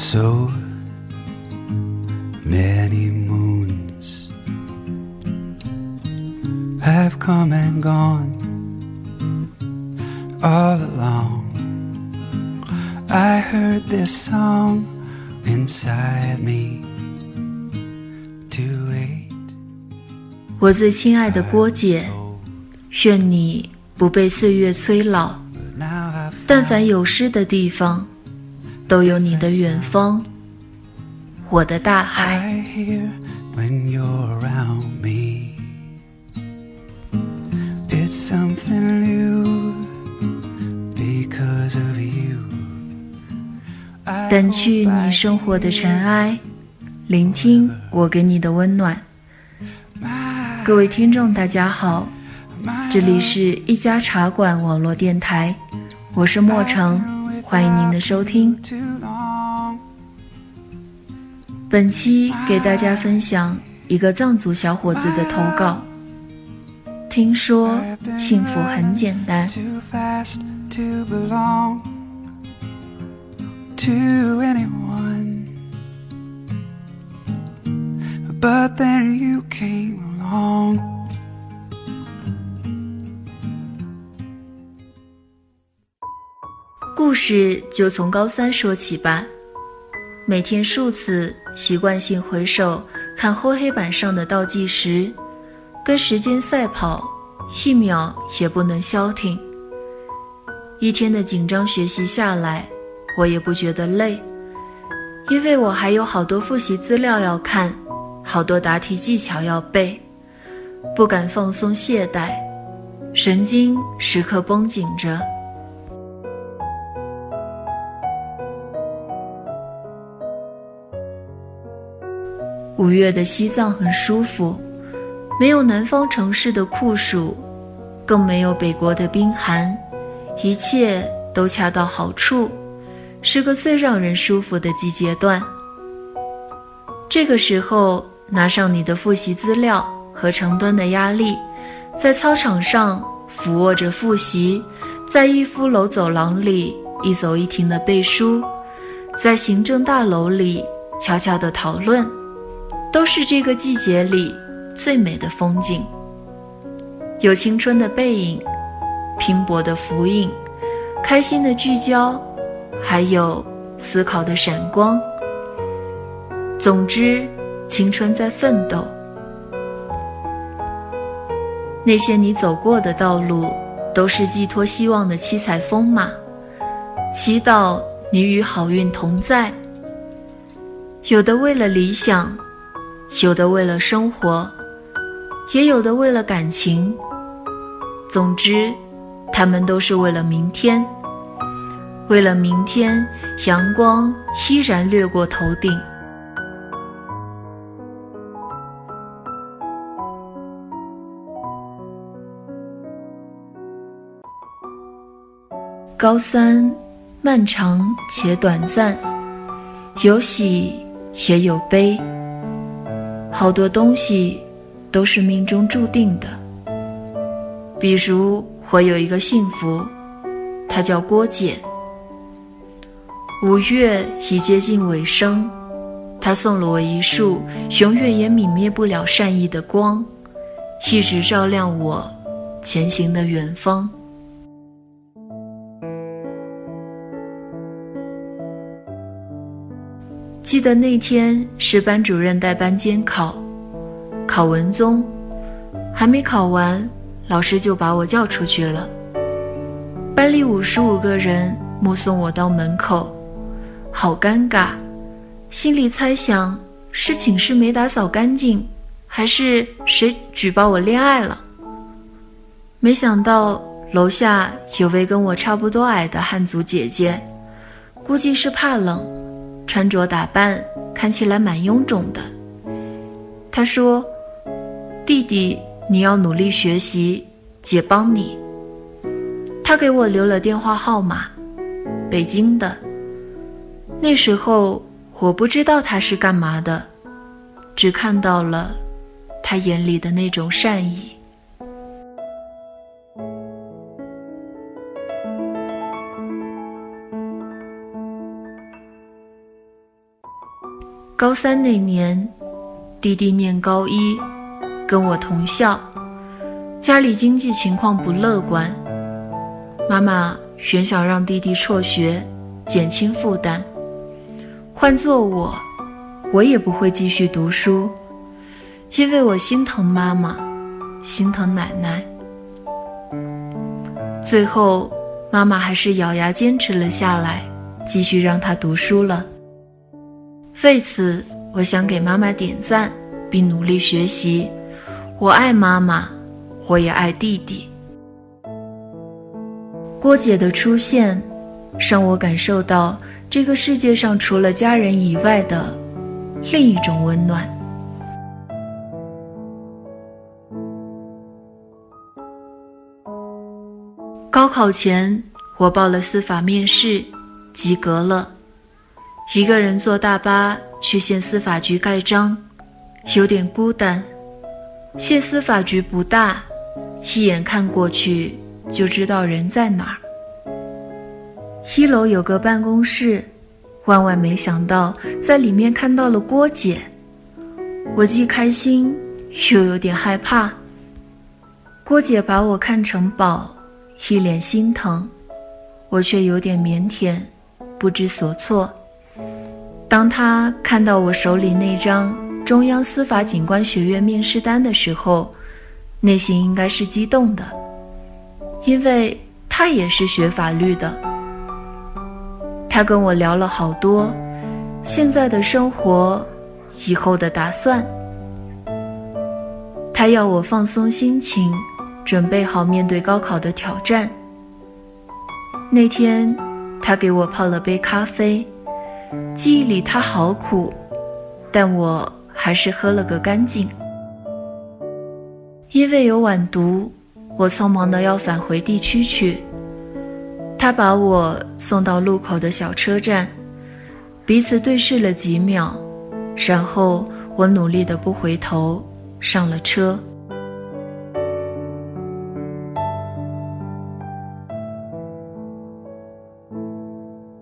So many moons have come and gone all along. I heard this song inside me to wait. 我最亲爱的郭姐，愿你不被岁月催老。但凡有诗的地方，都有你的远方，我的大海。掸去你生活的尘埃，聆听我给你的温暖。各位听众，大家好，这里是一家茶馆网络电台，我是莫成。欢迎您的收听。本期给大家分享一个藏族小伙子的投稿。听说幸福很简单，But then you came along. 故事就从高三说起吧。每天数次习惯性回首看厚黑板上的倒计时，跟时间赛跑，一秒也不能消停。一天的紧张学习下来，我也不觉得累，因为我还有好多复习资料要看，好多答题技巧要背，不敢放松懈怠，神经时刻绷紧着。五月的西藏很舒服，没有南方城市的酷暑，更没有北国的冰寒，一切都恰到好处，是个最让人舒服的季节段。这个时候，拿上你的复习资料和成吨的压力，在操场上俯卧着复习，在逸夫楼走廊里一走一停的背书，在行政大楼里悄悄的讨论。都是这个季节里最美的风景。有青春的背影，拼搏的浮影，开心的聚焦，还有思考的闪光。总之，青春在奋斗。那些你走过的道路，都是寄托希望的七彩风马。祈祷你与好运同在。有的为了理想。有的为了生活，也有的为了感情。总之，他们都是为了明天。为了明天，阳光依然掠过头顶。高三，漫长且短暂，有喜也有悲。好多东西都是命中注定的。比如，我有一个幸福，她叫郭姐。五月已接近尾声，她送了我一束永远也泯灭不了善意的光，一直照亮我前行的远方。记得那天是班主任带班监考，考文综，还没考完，老师就把我叫出去了。班里五十五个人目送我到门口，好尴尬，心里猜想是寝室没打扫干净，还是谁举报我恋爱了？没想到楼下有位跟我差不多矮的汉族姐姐，估计是怕冷。穿着打扮看起来蛮臃肿的。他说：“弟弟，你要努力学习，姐帮你。”他给我留了电话号码，北京的。那时候我不知道他是干嘛的，只看到了他眼里的那种善意。高三那年，弟弟念高一，跟我同校，家里经济情况不乐观，妈妈原想让弟弟辍学，减轻负担。换做我，我也不会继续读书，因为我心疼妈妈，心疼奶奶。最后，妈妈还是咬牙坚持了下来，继续让他读书了。为此，我想给妈妈点赞，并努力学习。我爱妈妈，我也爱弟弟。郭姐的出现，让我感受到这个世界上除了家人以外的另一种温暖。高考前，我报了司法面试，及格了。一个人坐大巴去县司法局盖章，有点孤单。县司法局不大，一眼看过去就知道人在哪儿。一楼有个办公室，万万没想到在里面看到了郭姐。我既开心又有点害怕。郭姐把我看成宝，一脸心疼，我却有点腼腆，不知所措。当他看到我手里那张中央司法警官学院面试单的时候，内心应该是激动的，因为他也是学法律的。他跟我聊了好多，现在的生活，以后的打算。他要我放松心情，准备好面对高考的挑战。那天，他给我泡了杯咖啡。记忆里它好苦，但我还是喝了个干净。因为有晚读，我匆忙的要返回地区去。他把我送到路口的小车站，彼此对视了几秒，然后我努力的不回头，上了车。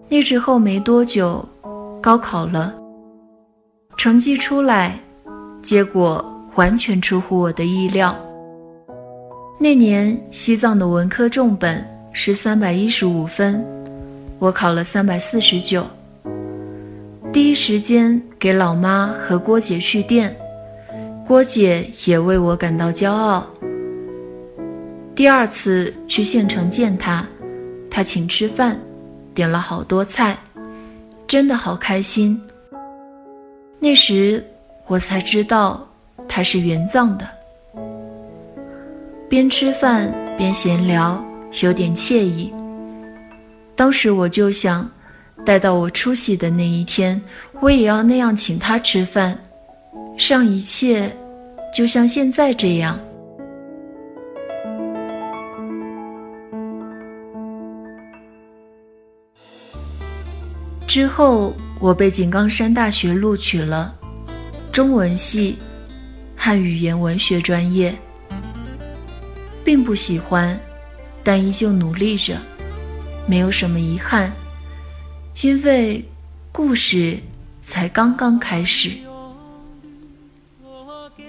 那之后没多久。高考了，成绩出来，结果完全出乎我的意料。那年西藏的文科重本是三百一十五分，我考了三百四十九。第一时间给老妈和郭姐去电，郭姐也为我感到骄傲。第二次去县城见她，她请吃饭，点了好多菜。真的好开心。那时我才知道他是援藏的。边吃饭边闲聊，有点惬意。当时我就想，待到我出席的那一天，我也要那样请他吃饭，让一切就像现在这样。之后，我被井冈山大学录取了，中文系，汉语言文学专业。并不喜欢，但依旧努力着，没有什么遗憾，因为故事才刚刚开始。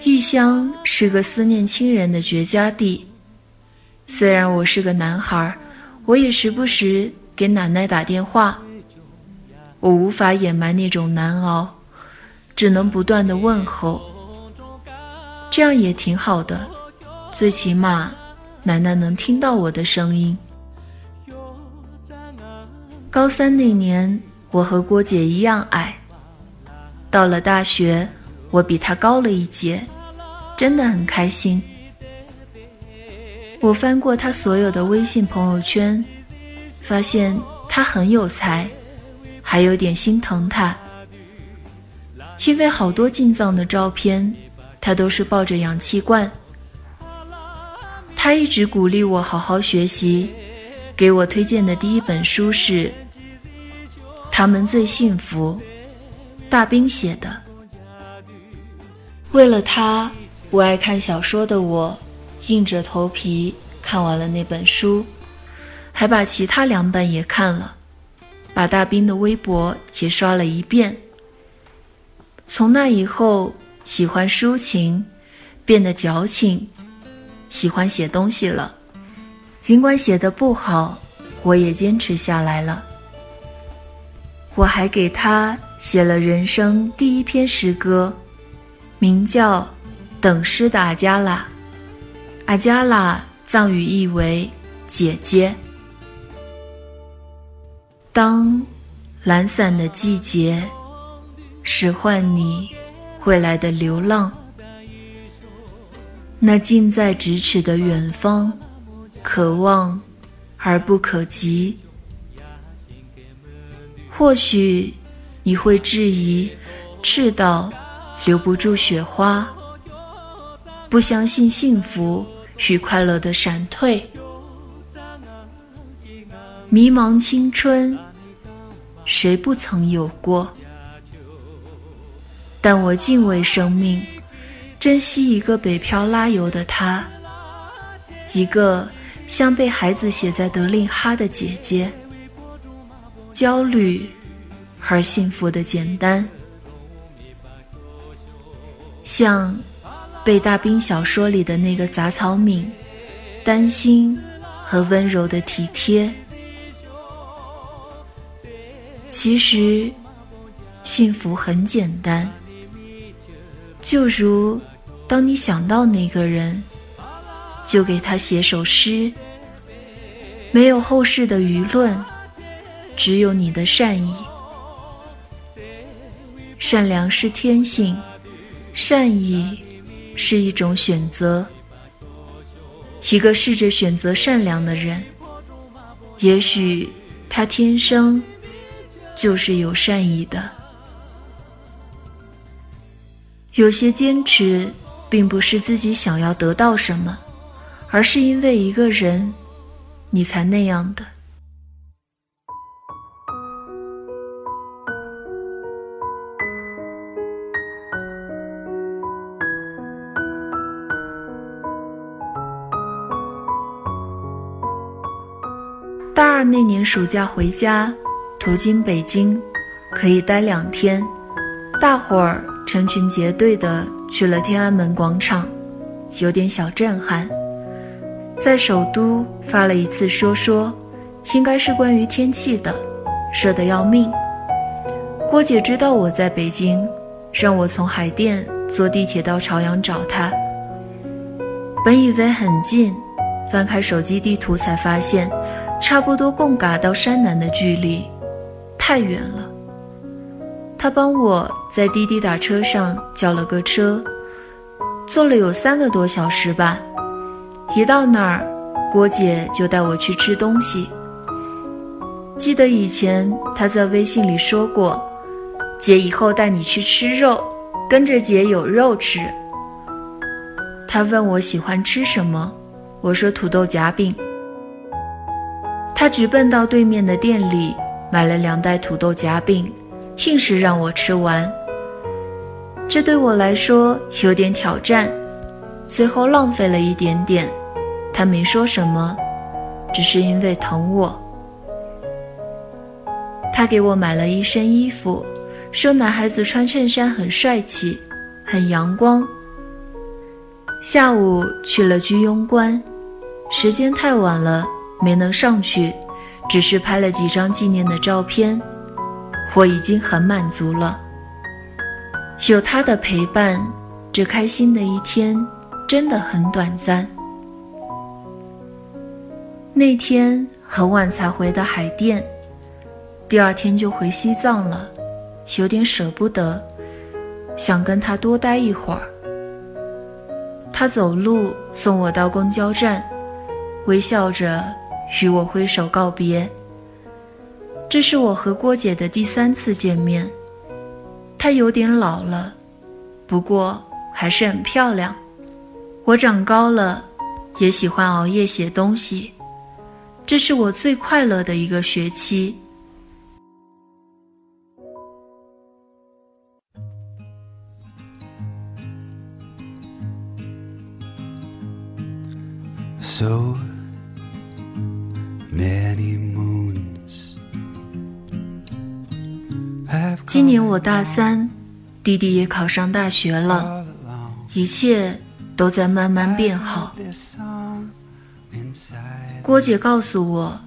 异乡是个思念亲人的绝佳地，虽然我是个男孩，我也时不时给奶奶打电话。我无法掩埋那种难熬，只能不断的问候。这样也挺好的，最起码奶奶能听到我的声音。高三那年，我和郭姐一样矮。到了大学，我比她高了一截，真的很开心。我翻过她所有的微信朋友圈，发现她很有才。还有点心疼他，因为好多进藏的照片，他都是抱着氧气罐。他一直鼓励我好好学习，给我推荐的第一本书是《他们最幸福》，大兵写的。为了他，不爱看小说的我，硬着头皮看完了那本书，还把其他两本也看了。把大兵的微博也刷了一遍。从那以后，喜欢抒情，变得矫情，喜欢写东西了。尽管写的不好，我也坚持下来了。我还给他写了人生第一篇诗歌，名叫《等诗的阿加拉》。阿加拉藏语意为“姐姐”。当懒散的季节。使唤你未来的流浪，那近在咫尺的远方，可望而不可及。或许你会质疑赤道留不住雪花，不相信幸福与快乐的闪退，迷茫青春，谁不曾有过？但我敬畏生命，珍惜一个北漂拉油的她，一个像被孩子写在德令哈的姐姐，焦虑而幸福的简单，像被大兵小说里的那个杂草敏，担心和温柔的体贴。其实，幸福很简单。就如，当你想到那个人，就给他写首诗。没有后世的舆论，只有你的善意。善良是天性，善意是一种选择。一个试着选择善良的人，也许他天生就是有善意的。有些坚持，并不是自己想要得到什么，而是因为一个人，你才那样的。大二那年暑假回家，途经北京，可以待两天，大伙儿。成群结队的去了天安门广场，有点小震撼。在首都发了一次说说，应该是关于天气的，热得要命。郭姐知道我在北京，让我从海淀坐地铁到朝阳找她。本以为很近，翻开手机地图才发现，差不多贡嘎到山南的距离，太远了。他帮我在滴滴打车上叫了个车，坐了有三个多小时吧。一到那儿，郭姐就带我去吃东西。记得以前她在微信里说过：“姐以后带你去吃肉，跟着姐有肉吃。”她问我喜欢吃什么，我说土豆夹饼。她直奔到对面的店里买了两袋土豆夹饼。硬是让我吃完，这对我来说有点挑战。最后浪费了一点点，他没说什么，只是因为疼我。他给我买了一身衣服，说男孩子穿衬衫很帅气，很阳光。下午去了居庸关，时间太晚了，没能上去，只是拍了几张纪念的照片。我已经很满足了，有他的陪伴，这开心的一天真的很短暂。那天很晚才回的海淀，第二天就回西藏了，有点舍不得，想跟他多待一会儿。他走路送我到公交站，微笑着与我挥手告别。这是我和郭姐的第三次见面，她有点老了，不过还是很漂亮。我长高了，也喜欢熬夜写东西，这是我最快乐的一个学期。So. 今年我大三，弟弟也考上大学了，一切都在慢慢变好。郭姐告诉我，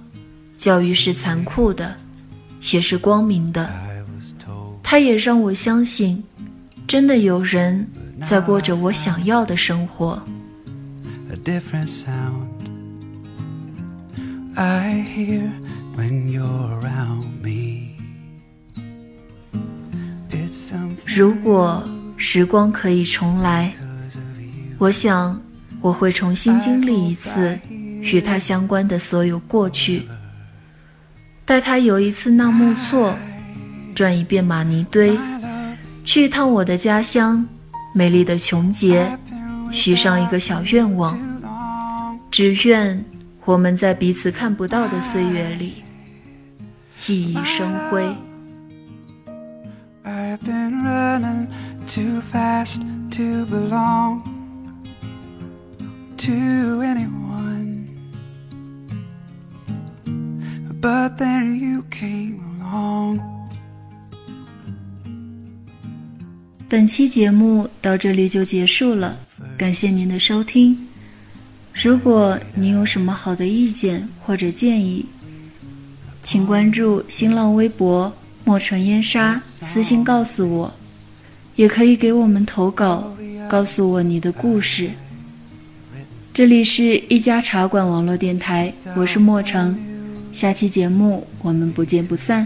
教育是残酷的，也是光明的。她也让我相信，真的有人在过着我想要的生活。I hear when you're around me，如果时光可以重来，我想我会重新经历一次与他相关的所有过去，带他游一次纳木错，转一遍马尼堆，去一趟我的家乡，美丽的琼结，许上一个小愿望，只愿我们在彼此看不到的岁月里熠熠生辉。But then you came along. 本期节目到这里就结束了，感谢您的收听。如果您有什么好的意见或者建议，请关注新浪微博。墨城烟沙，私信告诉我，也可以给我们投稿，告诉我你的故事。这里是一家茶馆网络电台，我是墨城，下期节目我们不见不散。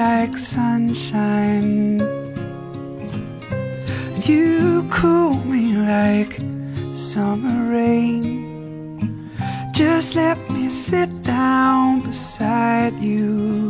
like sunshine. You cool me like summer rain. Just let me sit down beside you